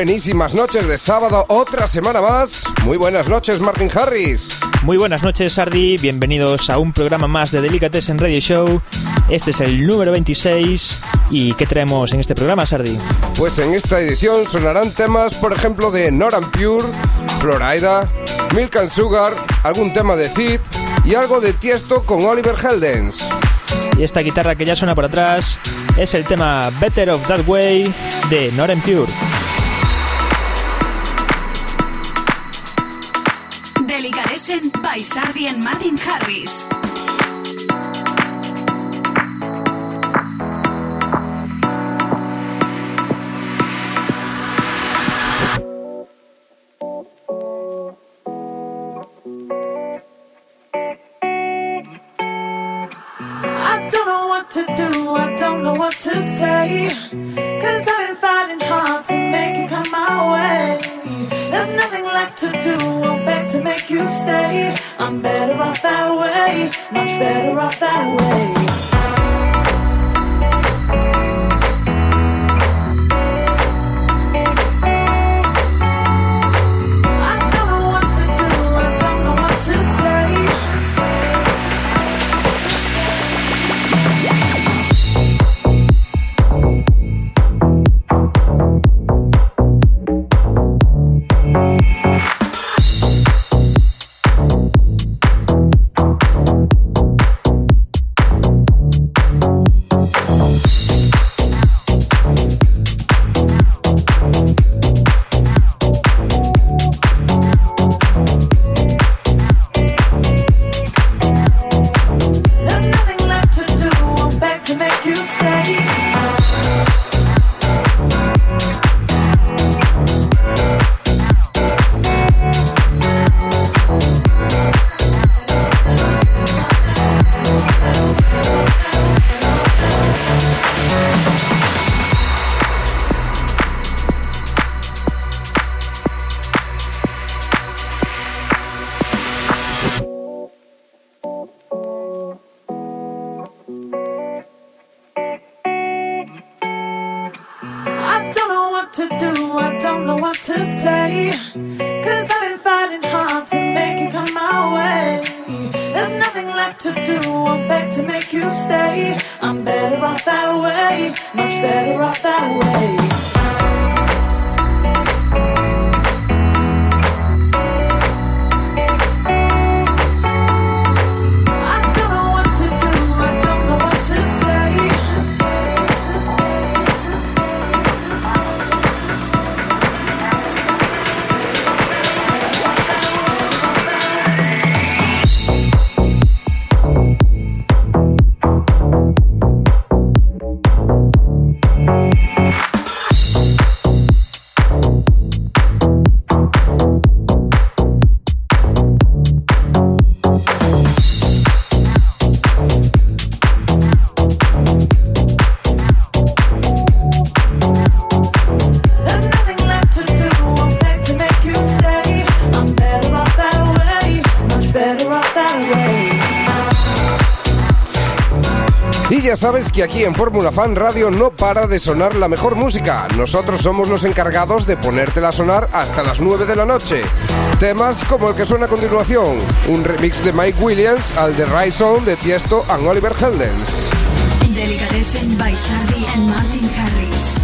Buenísimas noches de sábado, otra semana más. Muy buenas noches, Martin Harris. Muy buenas noches, Sardi. Bienvenidos a un programa más de Delicatessen Radio Show. Este es el número 26. ¿Y qué traemos en este programa, Sardi? Pues en esta edición sonarán temas, por ejemplo, de Noran Pure, Florida, Milk and Sugar, algún tema de Cid y algo de Tiesto con Oliver Heldens. Y esta guitarra que ya suena por atrás es el tema Better of That Way de Noran Pure. Delicatessen by Sardi and Martin Harris. I don't know what to do, I don't know what to say. Cause I've been fighting hard to make it come my way. There's nothing left to do, I'm back to make you stay. I'm better off that way, much better off that way. Sabes que aquí en Fórmula Fan Radio no para de sonar la mejor música. Nosotros somos los encargados de ponértela a sonar hasta las 9 de la noche. Temas como el que suena a continuación, un remix de Mike Williams al de Rise Zone de Tiesto and Oliver Heldens. And Martin Harris.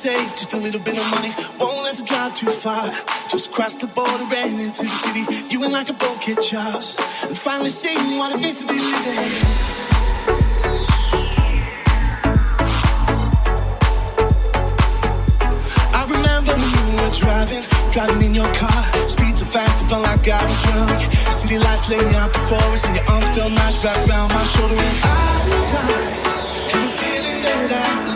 Save just a little bit of money. Won't have to drive too far. Just cross the border and into the city. You and like a boat catch us. And finally seeing what it means to be living. I remember when you were driving, driving in your car. Speed so fast, it felt like I was drunk. City lights laying out before us, and your arms felt nice wrapped around my shoulder. And I, I had a feeling that I,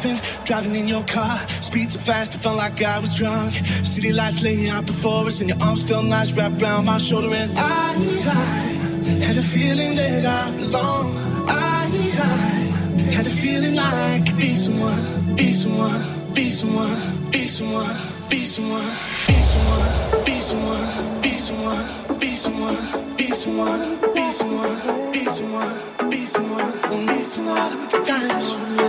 driving, driving in your car. Speed so fast, it felt like I was drunk. City lights laying out before us, and your arms felt nice wrapped around my shoulder. And I, I had a feeling that I belong. I, I had a feeling like I could be someone, be someone, be someone, be someone, be someone, be someone, be someone, be someone, be someone, be someone, be someone, be someone, be someone. We'll meet tonight and we can die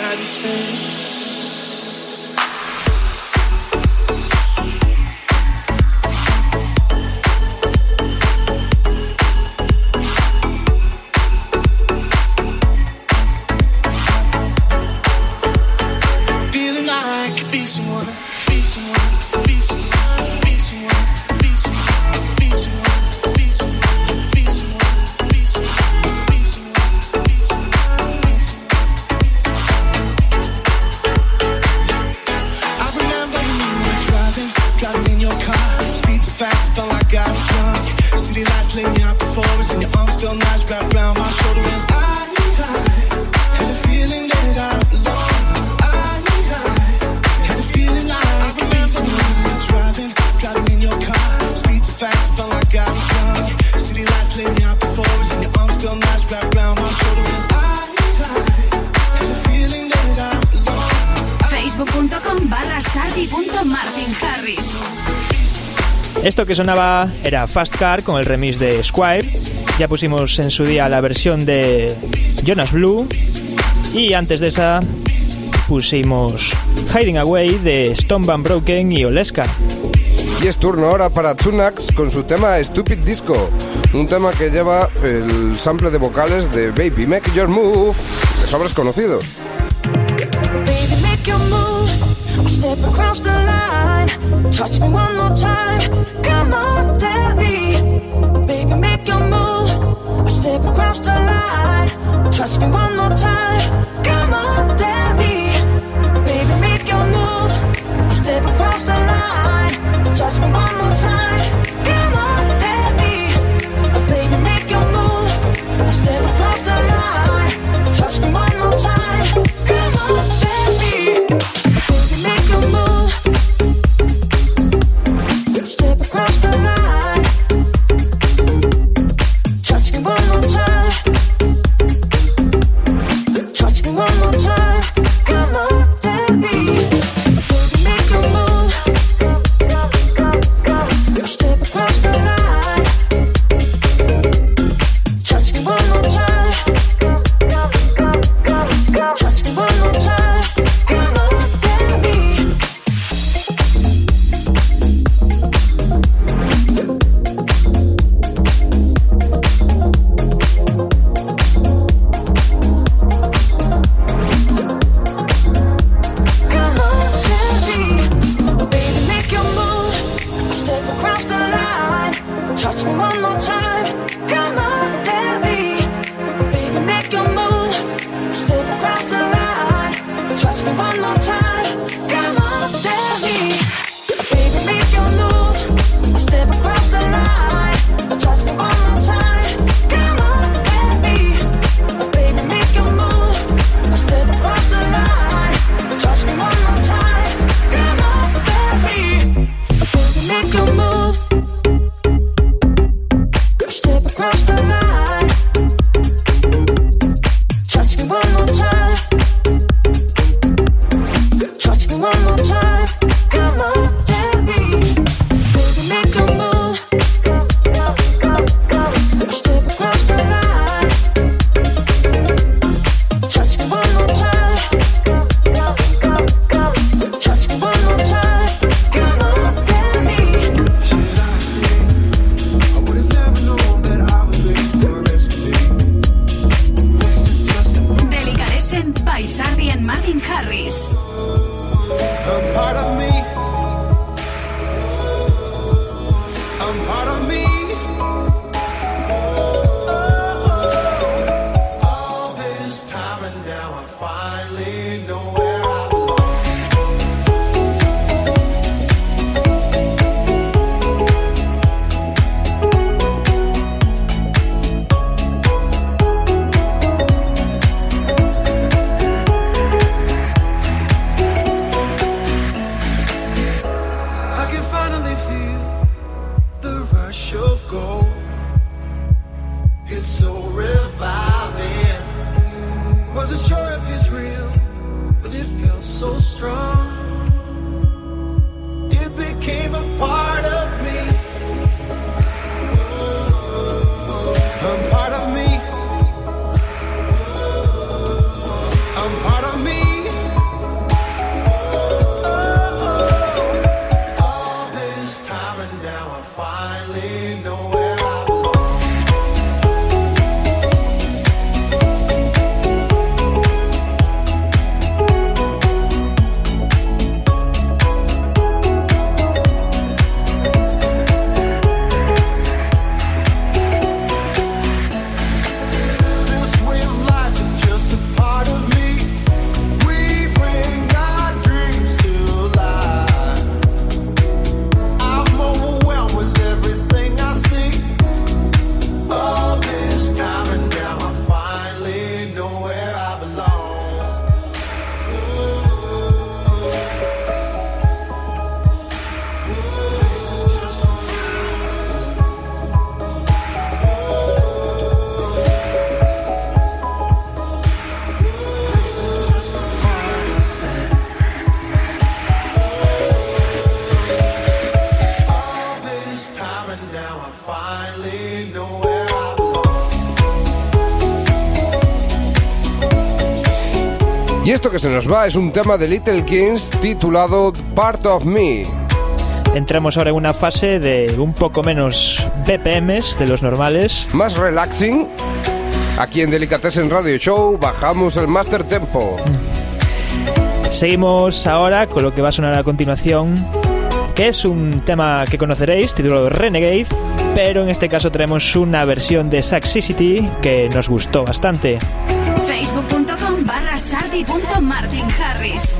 I just room. Sonaba era Fast Car con el remix de Squire. Ya pusimos en su día la versión de Jonas Blue. Y antes de esa pusimos Hiding Away de Stone Van Broken y Oleska. Y es turno ahora para Tunax con su tema Stupid Disco, un tema que lleva el sample de vocales de Baby Make Your Move, de sobres conocidos. Baby, make your move. I'll step across the line. Touch me one more time. Come on, tell. Baby, make your move. I'll step across the line. Touch me one more time. Come on, tell. Baby, make your move. I'll step across the line. Touch me one more time. one more time. esto que se nos va es un tema de Little Kings titulado Part of Me. Entramos ahora en una fase de un poco menos BPMs de los normales. Más relaxing. Aquí en Delicatessen Radio Show bajamos el Master Tempo. Seguimos ahora con lo que va a sonar a continuación, que es un tema que conoceréis, titulado Renegade, pero en este caso tenemos una versión de Sax City que nos gustó bastante. Facebook. Martin Harris.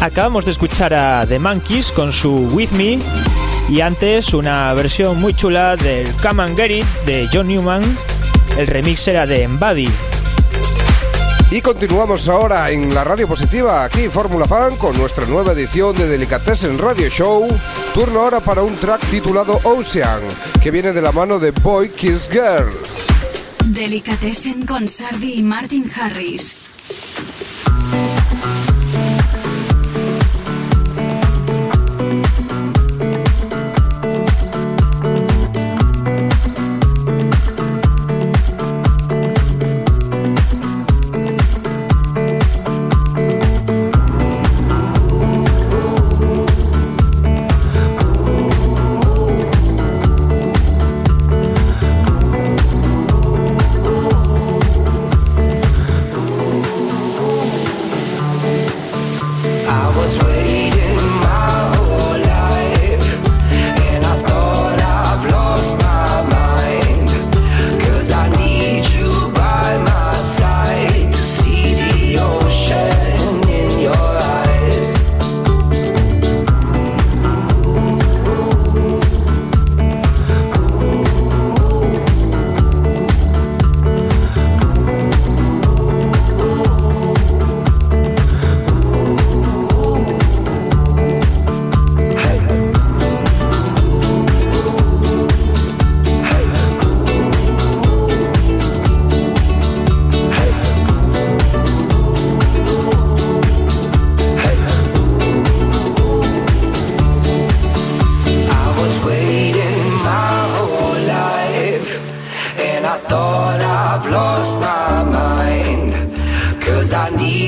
Acabamos de escuchar a The Monkeys con su With Me y antes una versión muy chula del Come and Get It de John Newman. El remix era de Embody. Y continuamos ahora en la radio positiva, aquí Fórmula Fan, con nuestra nueva edición de Delicatessen Radio Show. Turno ahora para un track titulado Ocean, que viene de la mano de Boy Kiss Girl. Delicatessen con Sardi y Martin Harris.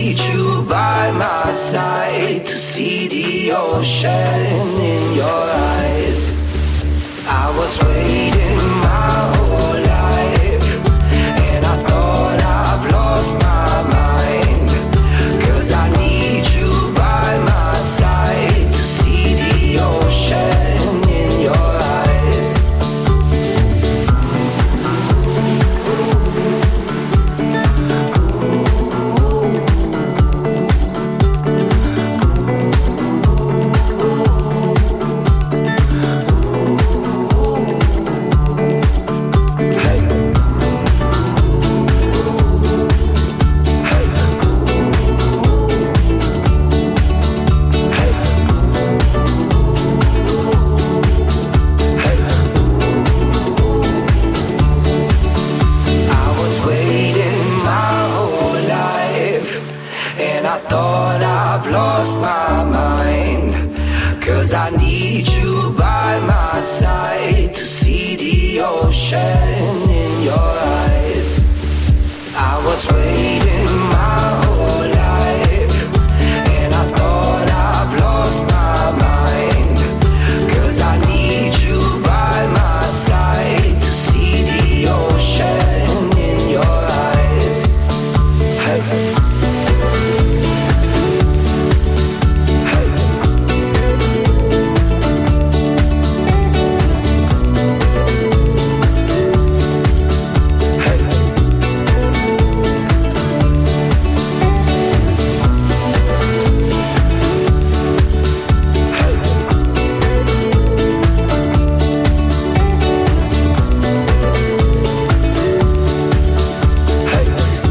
need you by my side to see the ocean in your eyes. I was waiting my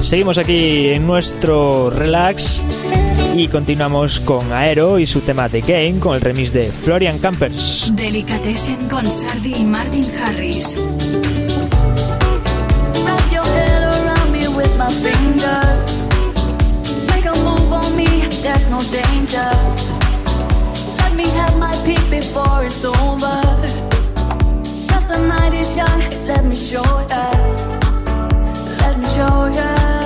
Seguimos aquí en nuestro relax y continuamos con Aero y su tema The Game con el remix de Florian Campers. Delicatessen con Sardi y Martin Harris. Let me show ya. Let me show ya.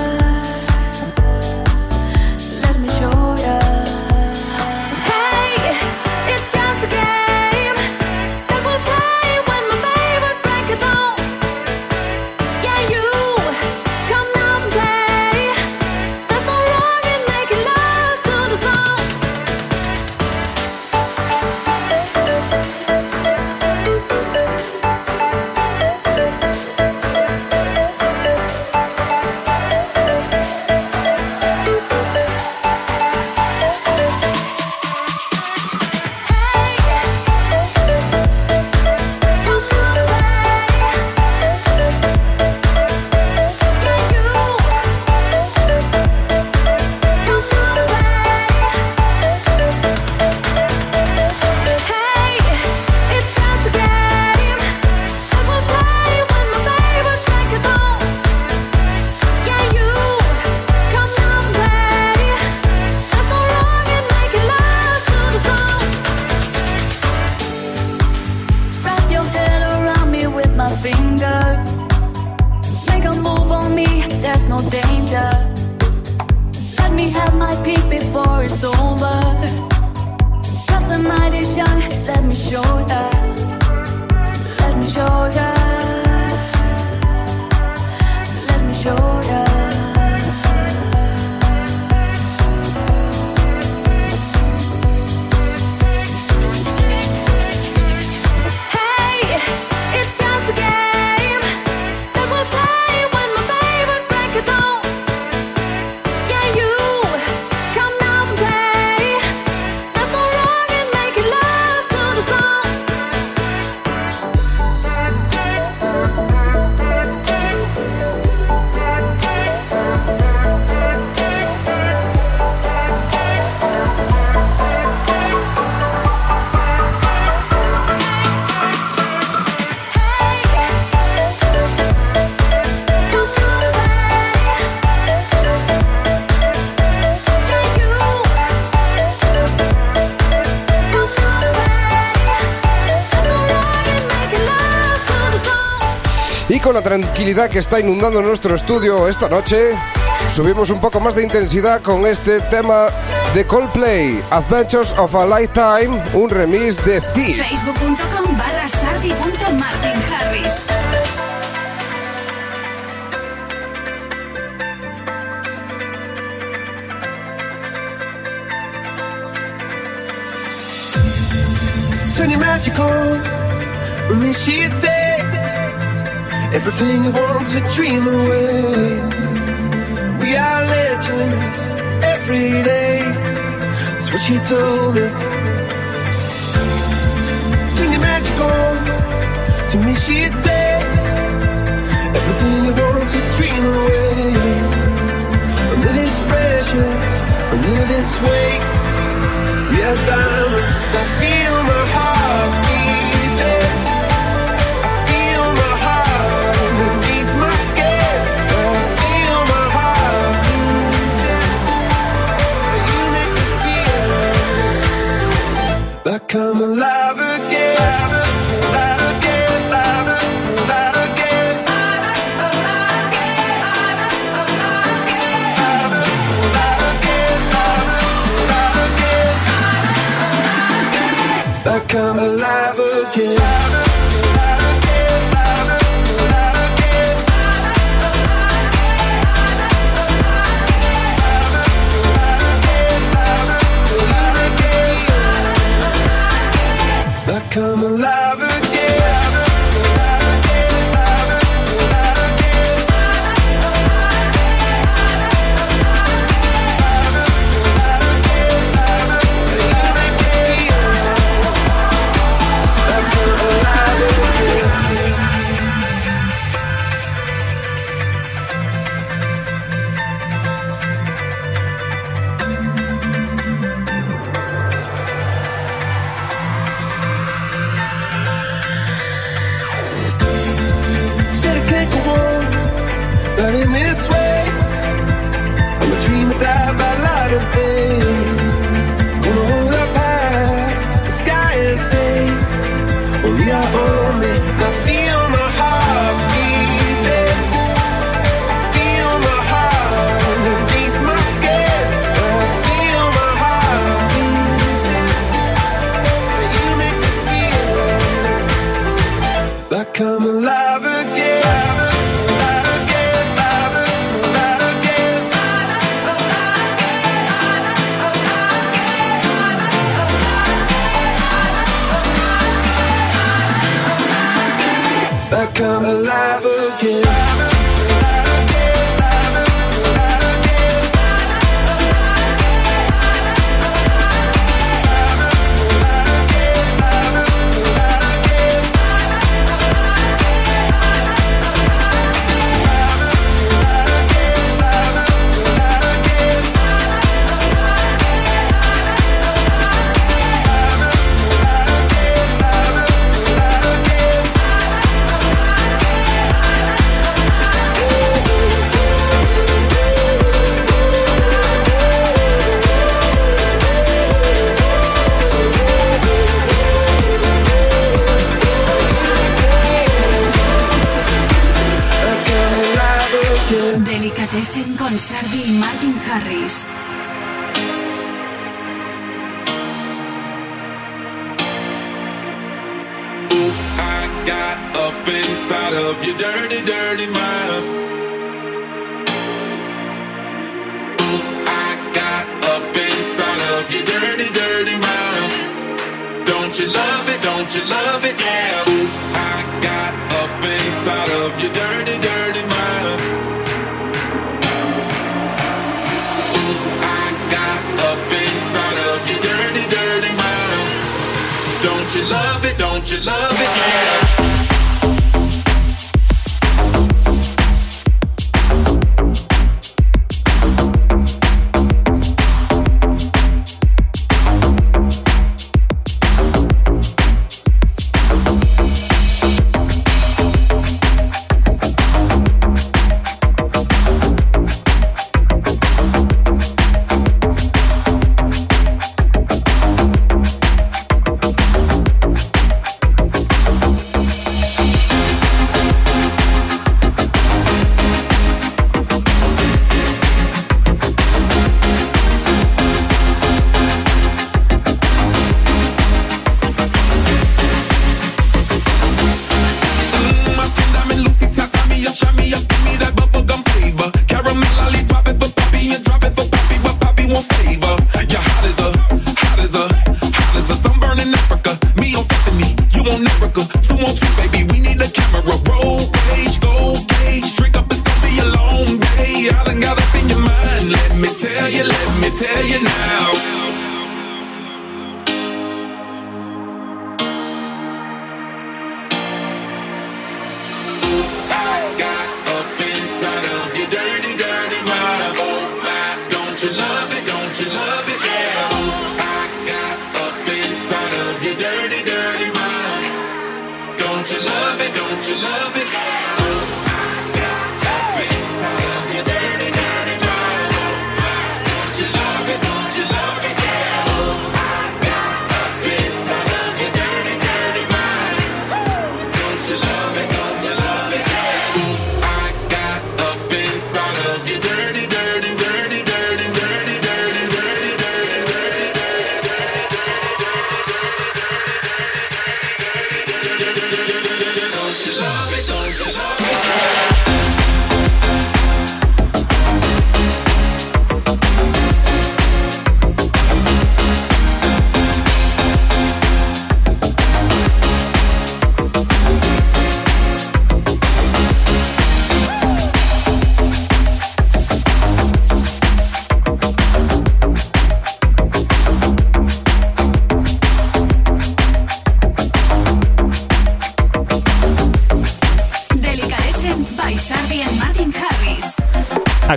stranger. Make a move on me, there's no danger. Let me have my peak before it's over. Cause the night is young, let me show ya. Let me show ya. Let me show ya. Con la tranquilidad que está inundando nuestro estudio esta noche, subimos un poco más de intensidad con este tema de Coldplay, Adventures of a Lifetime, un remix de Thief. Facebook.com barra sardi.martinharris. Turn your magic on. And then she'd say, Everything you want to dream away. We are legends every day. That's what she told me. Turn your magic. To me, she'd say, Everything you want to dream away. Under this pressure, under this weight. We are diamonds kiss. up inside of your dirty, dirty mouth. Don't you love it? Don't you love it? Yeah.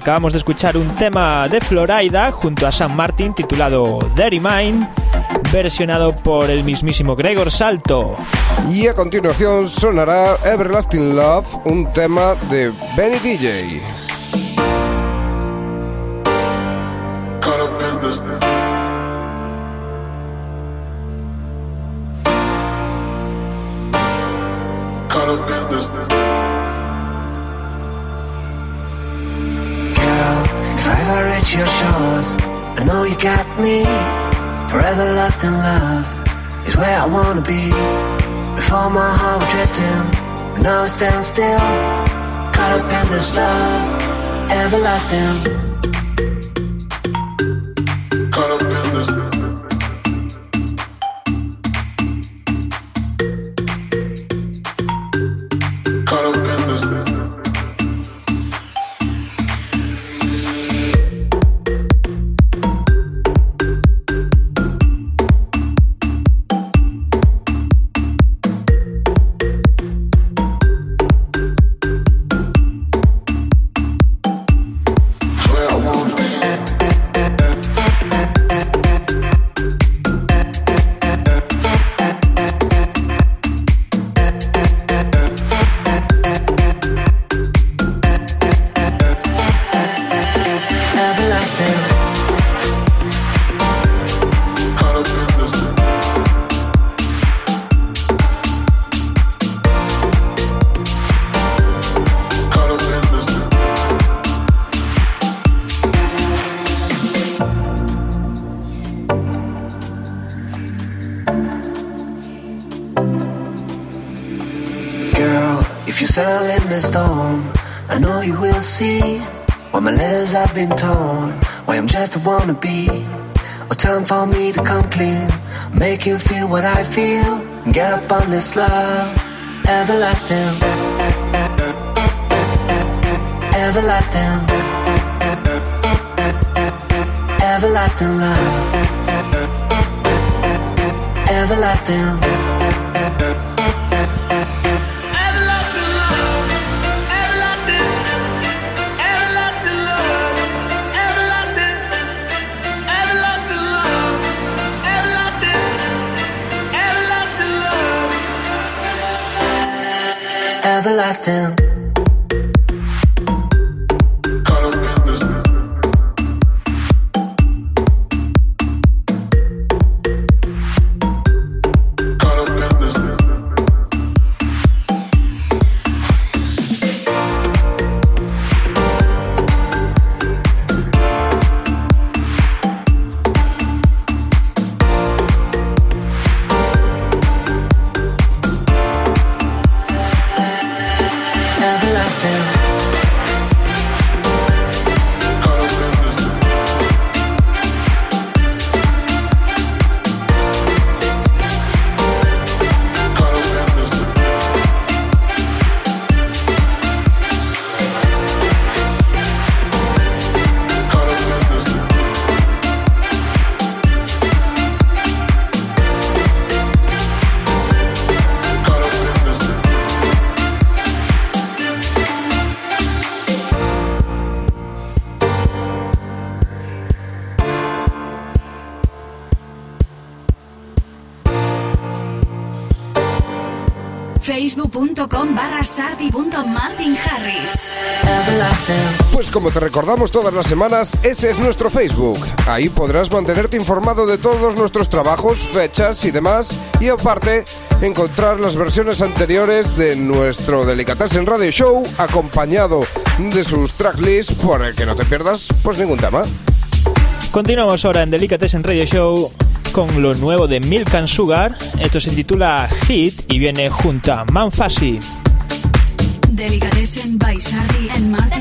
acabamos de escuchar un tema de Florida junto a San Martin titulado Dirty Mind, versionado por el mismísimo Gregor Salto. Y a continuación sonará Everlasting Love, un tema de Benny DJ. is love, everlasting. wanna be. A time for me to come clean, make you feel what I feel. Get up on this love, everlasting, everlasting, everlasting love, everlasting. everlasting. como te recordamos todas las semanas, ese es nuestro Facebook. Ahí podrás mantenerte informado de todos nuestros trabajos, fechas y demás. Y aparte, encontrar las versiones anteriores de nuestro Delicatessen Radio Show, acompañado de sus tracklists, por el que no te pierdas pues ningún tema. Continuamos ahora en Delicatessen Radio Show con lo nuevo de Milk Sugar. Esto se titula Hit y viene junto a Manfasi. Delicatessen by Sarri and Martin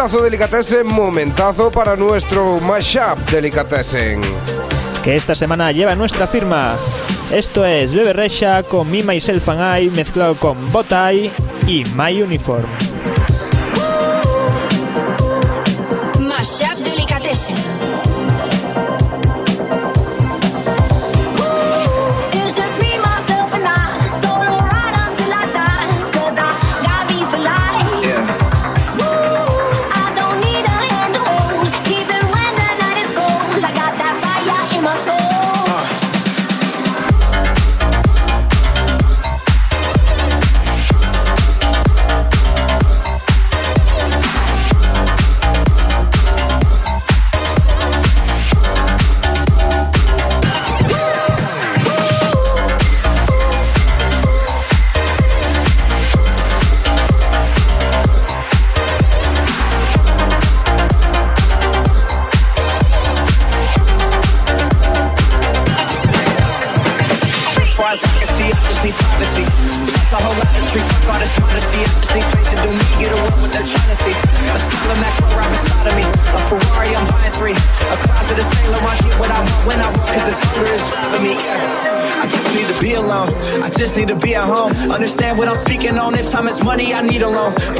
Momentazo delicatessen, momentazo para nuestro mashup delicatessen. que esta semana lleva nuestra firma. Esto es Bebe Resha con Me, Myself and I mezclado con Botai y My Uniform.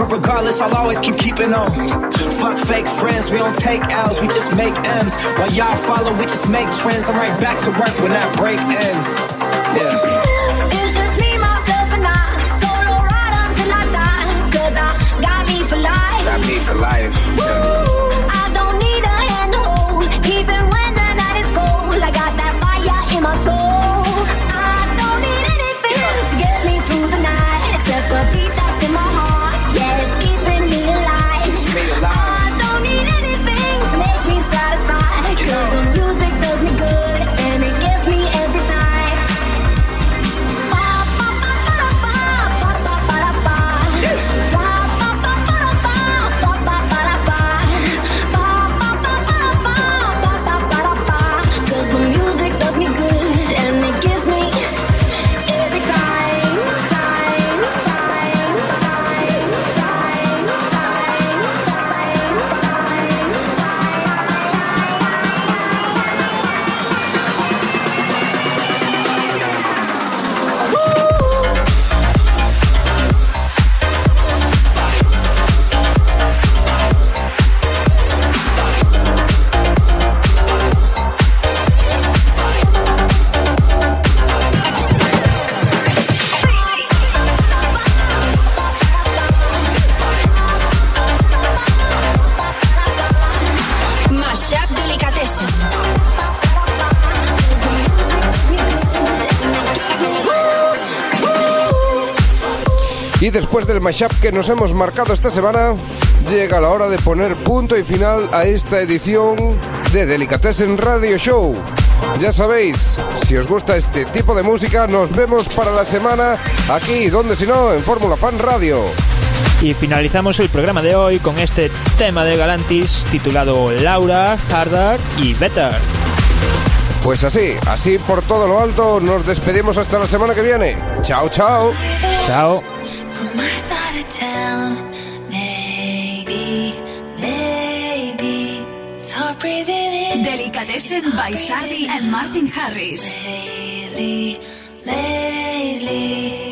But regardless, I'll always keep keeping on. Fuck fake friends, we don't take L's, we just make M's. While y'all follow, we just make trends. I'm right back to work when that break ends. Yeah. Después del mashup que nos hemos marcado esta semana, llega la hora de poner punto y final a esta edición de Delicatessen Radio Show. Ya sabéis, si os gusta este tipo de música, nos vemos para la semana aquí, donde si no, en Fórmula Fan Radio. Y finalizamos el programa de hoy con este tema de Galantis titulado Laura, Harder y Better. Pues así, así por todo lo alto, nos despedimos hasta la semana que viene. Chao, chao. Chao. Delicatessen by Sardi and Martin Harris. Lately, lately.